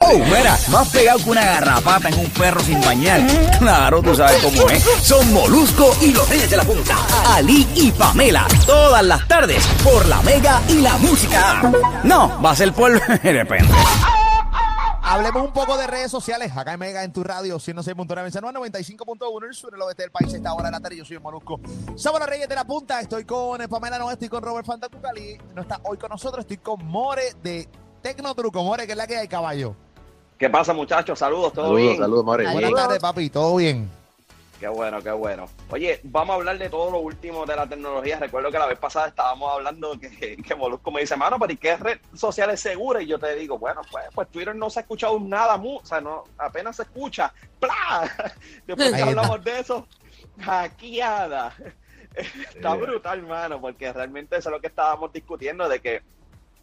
Oh, mira, más pegado que una garrapata en un perro sin bañar. Claro, tú sabes cómo es. Son Molusco y los Reyes de la Punta. Ali y Pamela. Todas las tardes por la Mega y la Música. No, va a ser por... Depende. Hablemos un poco de redes sociales. Acá en Mega en tu radio, 106.9 San Juan, 95.1 el sur, el oeste del país. Esta hora de la tarde, yo soy el Molusco. Somos los Reyes de la Punta. Estoy con Pamela No, estoy con Robert Fantacucali. No está hoy con nosotros. Estoy con More de Tecnotruco. More, que es la que hay, caballo. ¿Qué pasa, muchachos? Saludos, ¿todo Saludos, bien? saludos, More. Buenas tardes, papi. ¿Todo bien? Qué bueno, qué bueno. Oye, vamos a hablar de todo lo último de la tecnología. Recuerdo que la vez pasada estábamos hablando que, que Molusco me dice, mano, pero ¿y qué red social es segura? Y yo te digo, bueno, pues, pues Twitter no se ha escuchado nada, o sea, no, apenas se escucha. ¡Pla! Después que hablamos de eso, hackeada. Está brutal, mano, porque realmente eso es lo que estábamos discutiendo, de que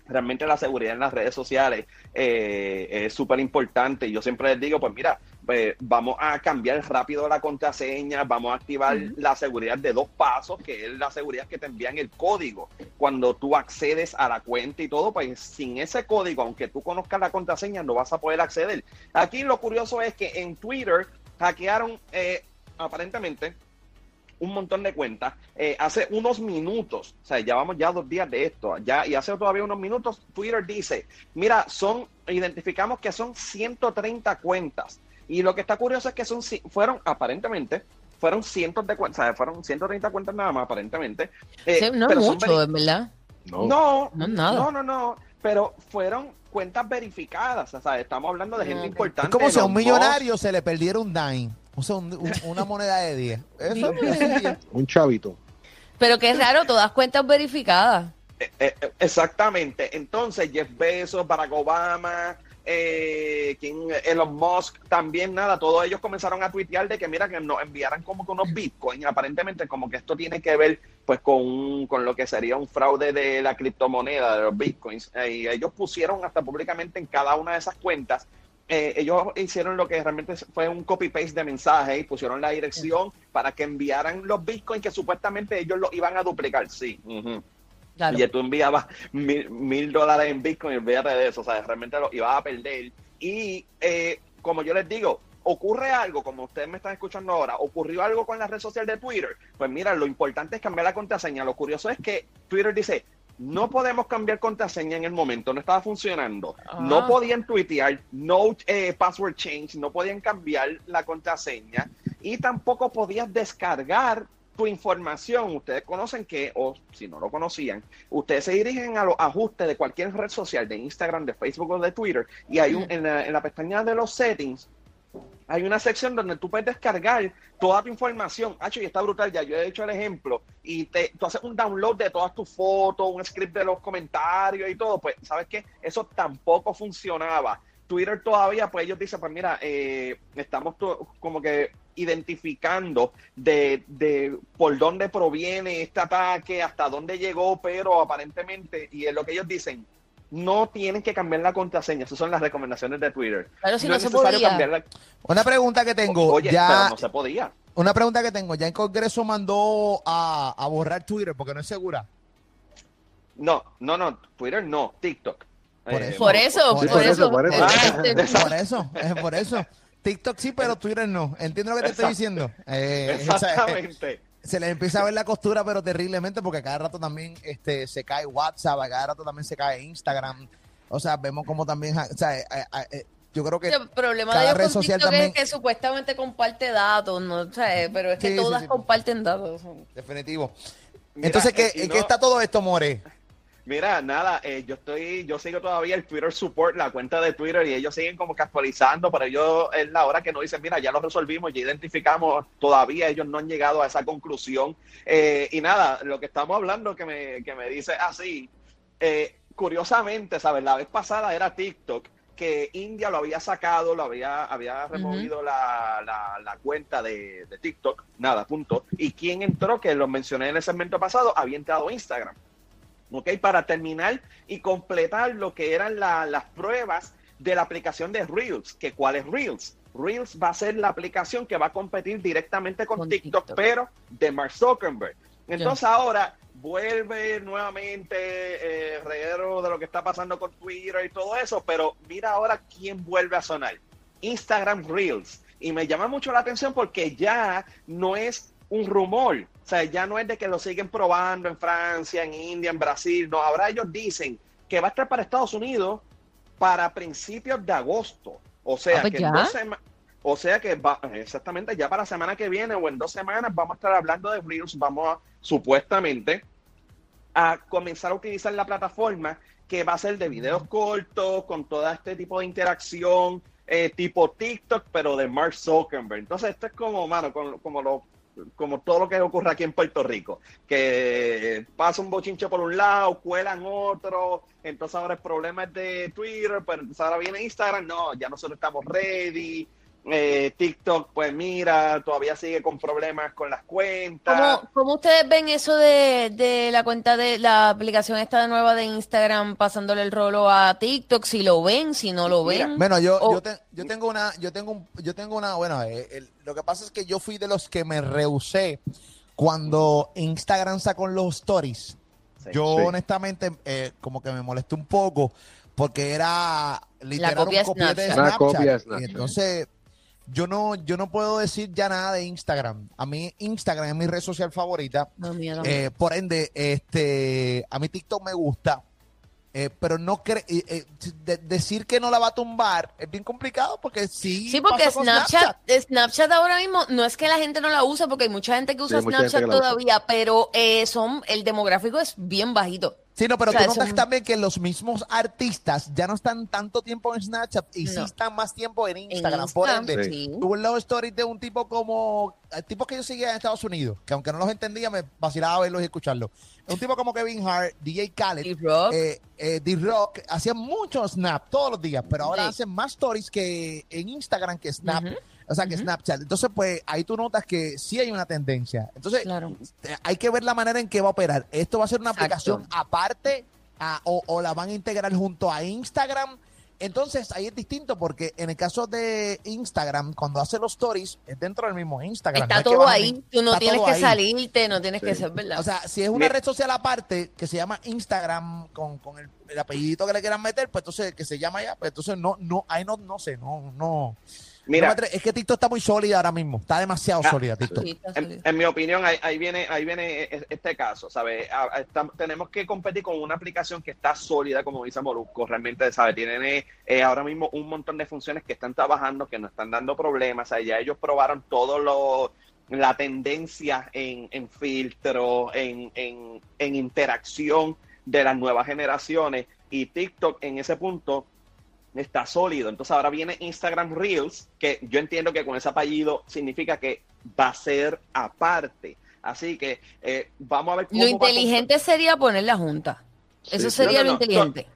realmente la seguridad en las redes sociales eh, es súper importante. Yo siempre les digo, pues mira, pues, vamos a cambiar rápido la contraseña, vamos a activar la seguridad de dos pasos, que es la seguridad que te envían el código. Cuando tú accedes a la cuenta y todo, pues sin ese código, aunque tú conozcas la contraseña, no vas a poder acceder. Aquí lo curioso es que en Twitter hackearon eh, aparentemente un montón de cuentas eh, hace unos minutos, o sea, ya vamos ya dos días de esto, ya y hace todavía unos minutos Twitter dice, mira, son identificamos que son 130 cuentas y lo que está curioso es que son fueron aparentemente fueron cientos de cuentas, o sea, fueron 130 cuentas nada más aparentemente. eh, Sí, no pero es son mucho, en verdad. No. no, No nada. no, no, no, pero fueron cuentas verificadas, o sea, estamos hablando de gente Ok. importante. Es como si a un millonario se le perdiera un dime. O sea, un- un- una moneda de 10. Eso es sencillo. Un chavito. Pero qué raro, todas cuentas verificadas. Eh, eh, exactamente. Entonces, Jeff Bezos, Barack Obama, eh, ¿quién? Elon Musk, también nada, todos ellos comenzaron a tuitear de que mira que nos enviaran como que unos bitcoins, aparentemente como que esto tiene que ver pues con, un- con lo que sería un fraude de la criptomoneda, de los bitcoins, Eh, y ellos pusieron hasta públicamente en cada una de esas cuentas, eh, ellos hicieron lo que realmente fue un copy-paste de mensaje y pusieron la dirección para que enviaran los bitcoins que supuestamente ellos los iban a duplicar, sí. Claro. Y tú enviabas mil, mil dólares en Bitcoin, olvídate de eso, o sea, realmente lo ibas a perder. Y eh, como yo les digo, ocurre algo, como ustedes me están escuchando ahora, ocurrió algo con la red social de Twitter. Pues mira, lo importante es cambiar la contraseña. Lo curioso es que Twitter dice, no podemos cambiar contraseña en el momento, no estaba funcionando. No podían tuitear, no eh, password change, no podían cambiar la contraseña y tampoco podías descargar tu información. Ustedes conocen que, o si no lo conocían, ustedes se dirigen a los ajustes de cualquier red social, de Instagram, de Facebook o de Twitter, y hay un, en, la, en la pestaña de los settings, hay una sección donde tú puedes descargar toda tu información. Hacho, y está brutal, ya yo he hecho el ejemplo, y te, tú haces un download de todas tus fotos, un script de los comentarios y todo, pues, ¿sabes qué? Eso tampoco funcionaba. Twitter todavía, pues ellos dicen, pues mira, eh, estamos como que identificando de, de por dónde proviene este ataque, hasta dónde llegó, pero aparentemente, y es lo que ellos dicen, no tienen que cambiar la contraseña. Esas son las recomendaciones de Twitter. Claro, si no es se necesario podía. cambiar la- Una pregunta que tengo. Oye, ya, pero no se podía. Una pregunta que tengo. Ya el Congreso mandó a, a borrar Twitter porque no es segura. No, no, no, Twitter no, TikTok. Por Eh, eso. Por eso, Por por, eso, eso. por eso. Por eso, es por eso. TikTok sí, pero Twitter no. Entiendo lo que te estoy diciendo. Eh, Exactamente. Se les empieza a ver la costura, pero terriblemente, porque a cada rato también este, se cae WhatsApp, a cada rato también se cae Instagram. O sea, vemos como también, o sea, eh, eh, eh, yo creo que El problema cada de ellos red con social TikTok también- es que supuestamente comparte datos, ¿no? O sea, pero es que Sí, todas sí. comparten datos. definitivo. Mira, Entonces, ¿qué, eh, y ¿en no- qué está todo esto, More? Mira, nada, eh, yo estoy, yo sigo todavía el Twitter Support, la cuenta de Twitter, y ellos siguen como que actualizando, pero ellos es la hora que nos dicen, mira, ya lo resolvimos, ya identificamos, todavía ellos no han llegado a esa conclusión. Eh, y nada, lo que estamos hablando que me, que me dice así, eh, curiosamente, ¿sabes? La vez pasada era TikTok, que India lo había sacado, lo había, había removido la, la- la cuenta de, de TikTok, nada, punto. Y quien entró, que lo mencioné en el segmento pasado, había entrado Instagram. ¿Ok? Para terminar y completar lo que eran la- las pruebas de la aplicación de Reels, que cuál es Reels. Reels va a ser la aplicación que va a competir directamente con, Con TikTok, TikTok. pero de Mark Zuckerberg. Entonces ahora vuelve nuevamente eh, reguero de lo que está pasando con Twitter y todo eso, pero mira ahora quién vuelve a sonar. Instagram Reels. Y me llama mucho la atención porque ya no es un rumor. O sea, ya no es de que lo siguen probando en Francia, en India, en Brasil. No, ahora ellos dicen que va a estar para Estados Unidos para principios de agosto. O sea, Ah, pues que en ya. dos sema- o sea que va, exactamente ya para la semana que viene o en dos semanas vamos a estar hablando de Reels, vamos a supuestamente a comenzar a utilizar la plataforma que va a ser de videos cortos, con todo este tipo de interacción, eh, tipo TikTok, pero de Mark Zuckerberg. Entonces, esto es como, mano, como, como lo como todo lo que ocurre aquí en Puerto Rico, que pasa un bochinche por un lado, cuelan otro, entonces ahora el problema es de Twitter, pero ahora viene Instagram, no, ya nosotros estamos ready, eh, TikTok, pues mira, todavía sigue con problemas con las cuentas. ¿Cómo, cómo ustedes ven eso de, de la cuenta de la aplicación esta nueva de Instagram pasándole el rolo a TikTok? Si lo ven, si no lo Mira, ven. Bueno, yo, O- yo, te- yo tengo una, yo tengo un, yo tengo una, bueno, eh, el- lo que pasa es que yo fui de los que me rehusé cuando Instagram sacó los stories. Sí. yo Sí. honestamente eh, como que me molesté un poco porque era literal copia un copia de Y Snapchat. entonces yo no, yo no puedo decir ya nada de Instagram. A mí Instagram es mi red social favorita. No, mía, también. Eh, por ende, este, a mí TikTok me gusta, eh, pero no cre eh, eh, de- decir que no la va a tumbar es bien complicado porque sí. Sí, porque Snapchat, Snapchat ahora mismo no es que la gente no la usa, porque hay mucha gente que usa gente Snapchat que la usa. todavía, pero eh, son el demográfico es bien bajito. Sí, no, pero O sea, tú notas también que los mismos artistas ya no están tanto tiempo en Snapchat y sí están más tiempo en En Instagram. Por ende, sí. tuve los stories de un tipo como eh, tipos que yo seguía en Estados Unidos, que aunque no los entendía, me vacilaba verlos y escucharlos. Un tipo como Kevin Hart, DJ Khaled, D-Rock. eh, eh, D-Rock, hacían muchos snap todos los días, pero ahora Sí. hacen más stories que en Instagram que Snap, o sea, que. Snapchat. Entonces, pues ahí tú notas que sí hay una tendencia. Entonces, Claro. hay que ver la manera en que va a operar. Esto va a ser una Exacto. aplicación aparte a- o, o la van a integrar junto a Instagram. Entonces ahí es distinto porque en el caso de Instagram, cuando hace los stories, es dentro del mismo Instagram. Está no es que todo ahí, tú no tienes que ahí. salirte, no tienes que ser, ¿verdad? O sea, si es una red social aparte que se llama Instagram con, con el, el apellidito que le quieran meter, pues entonces que se llama ya, pues entonces no, no, ahí no, no sé, no, no. Mira, es que TikTok está muy sólida ahora mismo, está demasiado Ah, sólida TikTok. Sí, En, mi opinión, ahí, ahí viene, ahí viene e- este caso, ¿sabes? A- tenemos que competir con una aplicación que está sólida, como dice Molusco, realmente, ¿sabes? Tienen eh, ahora mismo un montón de funciones que están trabajando, que no están dando problemas, ya ellos probaron todo lo la tendencia en, en filtro, en, en, en interacción de las nuevas generaciones y TikTok en ese punto está sólido. Entonces ahora viene Instagram Reels, que yo entiendo que con ese apellido significa que va a ser aparte. Así que eh, vamos a ver cómo Lo inteligente sería poner la junta. Eso Sí. sería No, no, lo inteligente.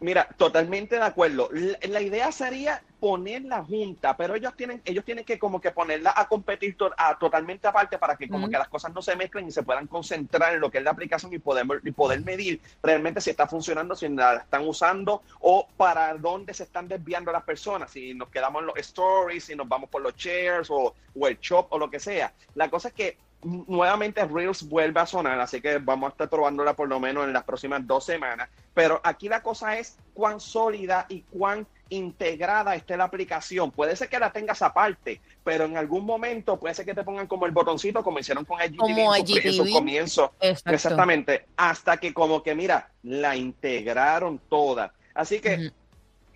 Mira, totalmente de acuerdo. La, la idea sería poner la junta, pero ellos tienen, ellos tienen que como que ponerla a competir to- a, totalmente aparte para que como que las cosas no se mezclen y se puedan concentrar en lo que es la aplicación y poder, y poder medir realmente si está funcionando, si la están usando o para dónde se están desviando las personas, si nos quedamos en los stories, si nos vamos por los shares o, o el shop o lo que sea. La cosa es que nuevamente Reels vuelve a sonar, así que vamos a estar probándola por lo menos en las próximas dos semanas. Pero aquí la cosa es cuán sólida y cuán integrada esté la aplicación. Puede ser que la tengas aparte, pero en algún momento puede ser que te pongan como el botoncito, como hicieron con IGTV Como en, su, en su IGTV. comienzo. Exacto. Exactamente. Hasta que como que, mira, la integraron toda. Así que.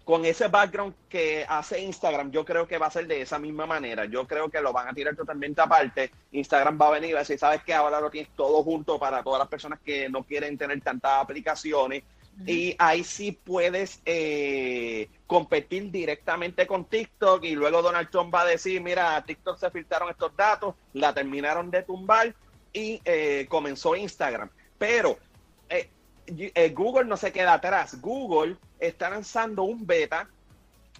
Con ese background que hace Instagram, yo creo que va a ser de esa misma manera. Yo creo que lo van a tirar totalmente aparte. Instagram va a venir y va a decir, sabes que ahora lo tienes todo junto para todas las personas que no quieren tener tantas aplicaciones. Y ahí sí puedes eh, competir directamente con TikTok y luego Donald Trump va a decir, mira, TikTok se filtraron estos datos, la terminaron de tumbar y eh, comenzó Instagram. Pero eh, eh, Google no se queda atrás. Google está lanzando un beta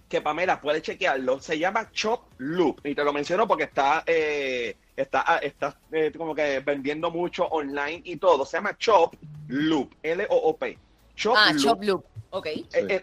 que Pamela puede chequearlo. Se llama Chop Loop. Y te lo menciono porque está, eh, está, ah, está eh, como que vendiendo mucho online y todo. Se llama Chop Loop. L-O-O-P. Chop Ah, Loop. Chop Loop. Ok.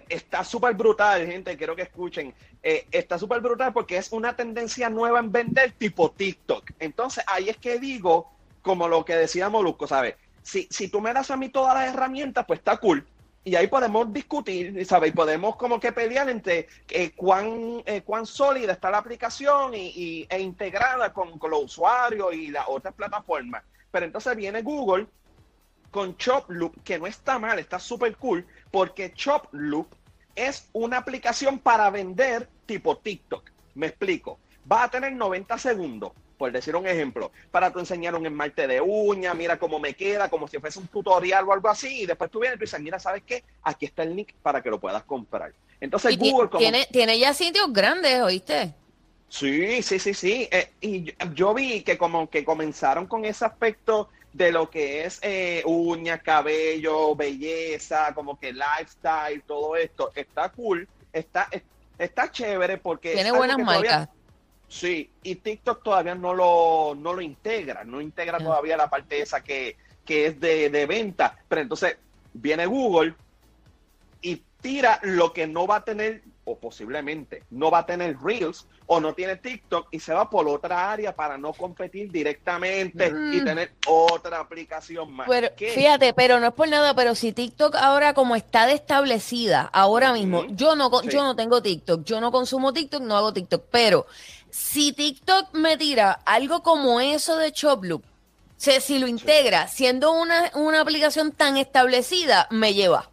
Está súper brutal, gente. Quiero que escuchen. Está súper brutal porque es una tendencia nueva en vender tipo TikTok. Entonces, ahí es que digo, como lo que decía Molusco, ¿sabes? Si, si tú me das a mí todas las herramientas, pues está cool. Y ahí podemos discutir, ¿sabes? Podemos como que pelear entre eh, cuán, eh, cuán sólida está la aplicación y, y- e integrada con, con los usuarios y las otras plataformas. Pero entonces viene Google con Chop Loop, que no está mal, está súper cool, porque Chop Loop es una aplicación para vender tipo TikTok. Me explico. Va a tener 90 segundos, por decir un ejemplo, para tú enseñar un esmalte de uña, mira cómo me queda, como si fuese un tutorial o algo así, y después tú vienes y dices, mira, ¿sabes qué? Aquí está el link para que lo puedas comprar. Entonces Y Google como... tiene, tiene ya sitios grandes, ¿oíste? Sí, sí, sí, sí. Eh, y yo, yo vi que como que comenzaron con ese aspecto de lo que es eh, uñas, cabello, belleza, como que lifestyle, todo esto. Está cool, está, es- está chévere porque... Tiene buenas todavía- marcas. Sí, y TikTok todavía no lo, no lo integra, no integra Ya. todavía la parte esa que, que es de, de venta. Pero entonces viene Google y tira lo que no va a tener, o posiblemente no va a tener Reels, o no tiene TikTok, y se va por otra área para no competir directamente y Mm. tener otra aplicación más. Pero ¿Qué? fíjate, pero no es por nada, pero si TikTok ahora como está de establecida, ahora mismo, yo no Sí. yo no tengo TikTok, yo no consumo TikTok, no hago TikTok, pero si TikTok me tira algo como eso de Choploop, si, si lo integra siendo una, una aplicación tan establecida, me lleva.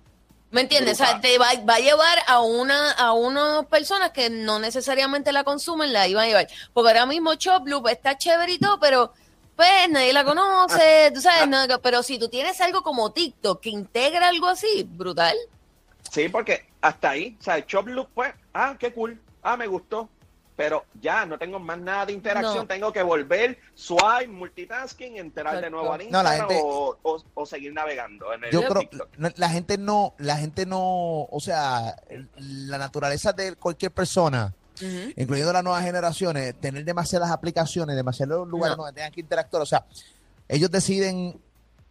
¿Me entiendes? O sea, te va, va a llevar a una a unas personas que no necesariamente la consumen, la iban a llevar. Porque ahora mismo Choploop está chévere y todo, pero pues nadie la conoce, tú sabes, no, pero si tú tienes algo como TikTok que integra algo así, brutal. Sí, porque hasta ahí, o sea, el Chop Loop, pues, ah, qué cool, ah, me gustó, pero ya no tengo más nada de interacción, No. tengo que volver, swipe, multitasking, entrar de nuevo a Exacto. No, la Instagram gente- o, o- o seguir navegando en el Yo creo TikTok. la, la gente no, la gente no, o sea, la naturaleza de cualquier persona, incluyendo las nuevas generaciones, tener demasiadas aplicaciones, demasiados lugares No. donde tengan que interactuar, o sea, ellos deciden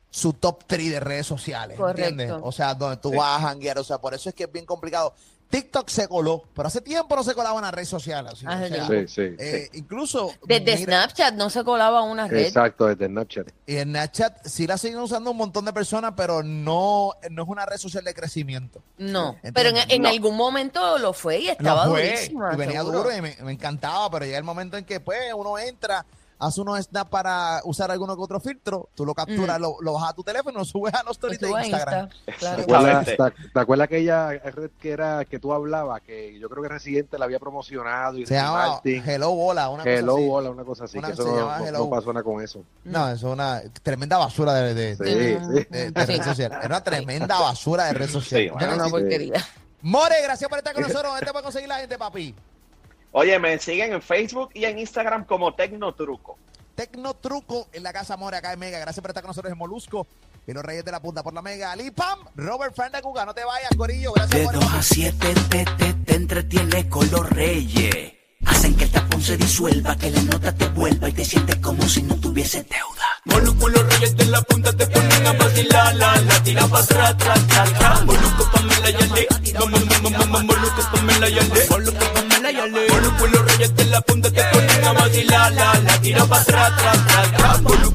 su top 3 de redes sociales, Correcto. ¿entiendes? O sea, donde tú Sí. vas a janguear, o sea, por eso es que es bien complicado. TikTok se coló, pero hace tiempo no se colaba en las redes sociales. así, Hace o sea, tiempo. Sí, sí. eh, incluso Desde mira, Snapchat no se colaba una red. Exacto, desde Snapchat. y en Snapchat sí la siguen usando un montón de personas, pero no, no es una red social de crecimiento. No, pero en, en No. algún momento lo fue y estaba No fue, durísima. y venía seguro. duro y me, me encantaba, pero llega el momento en que pues uno entra, hace unos snaps para usar alguno que otro filtro, tú lo capturas, lo, lo bajas a tu teléfono, lo subes a los Lo stories de Instagram. Insta, ¿Te claro. acuerdas, te- te acuerdas aquella red que era que tú hablabas? Que yo creo que Residente la había promocionado y Se Ricky llama Martin. Hello Bola, una Hello cosa así. Bola, una cosa así. Una- que eso se no, llama no- Hello. no pasó nada con eso. No, eso es una tremenda basura de, de, Sí, de- sí. de- de red social. Era una tremenda basura de red social. Sí, bueno, Una porquería. More, gracias por estar con nosotros. ¿Dónde te puede conseguir la gente, papi? Oye, me siguen en Facebook y en Instagram como Tecnotruco. Tecno Truco en la casa More, acá en Mega. Gracias por estar con nosotros en Molusco y los Reyes de la Punta por la Mega. Ali Pam, Robert Cuga, no te vayas, Corillo. Gracias De por 2 a 7 te, te, te entretiene con los reyes. Hacen que el tapón se disuelva, que la nota te vuelva y te sientes como si no tuviese deuda. Moluco, los reyes de la punta te ponen a vacilar, la, la tira pa' atrás, tras, tras, tras. Moluco, Pamela y Ale, Mo- mo- mo- mo- mo- Moluco, Pamela y Ale, la punta te ponen a vacilar, la, la tira para atrás, atrás, atrás.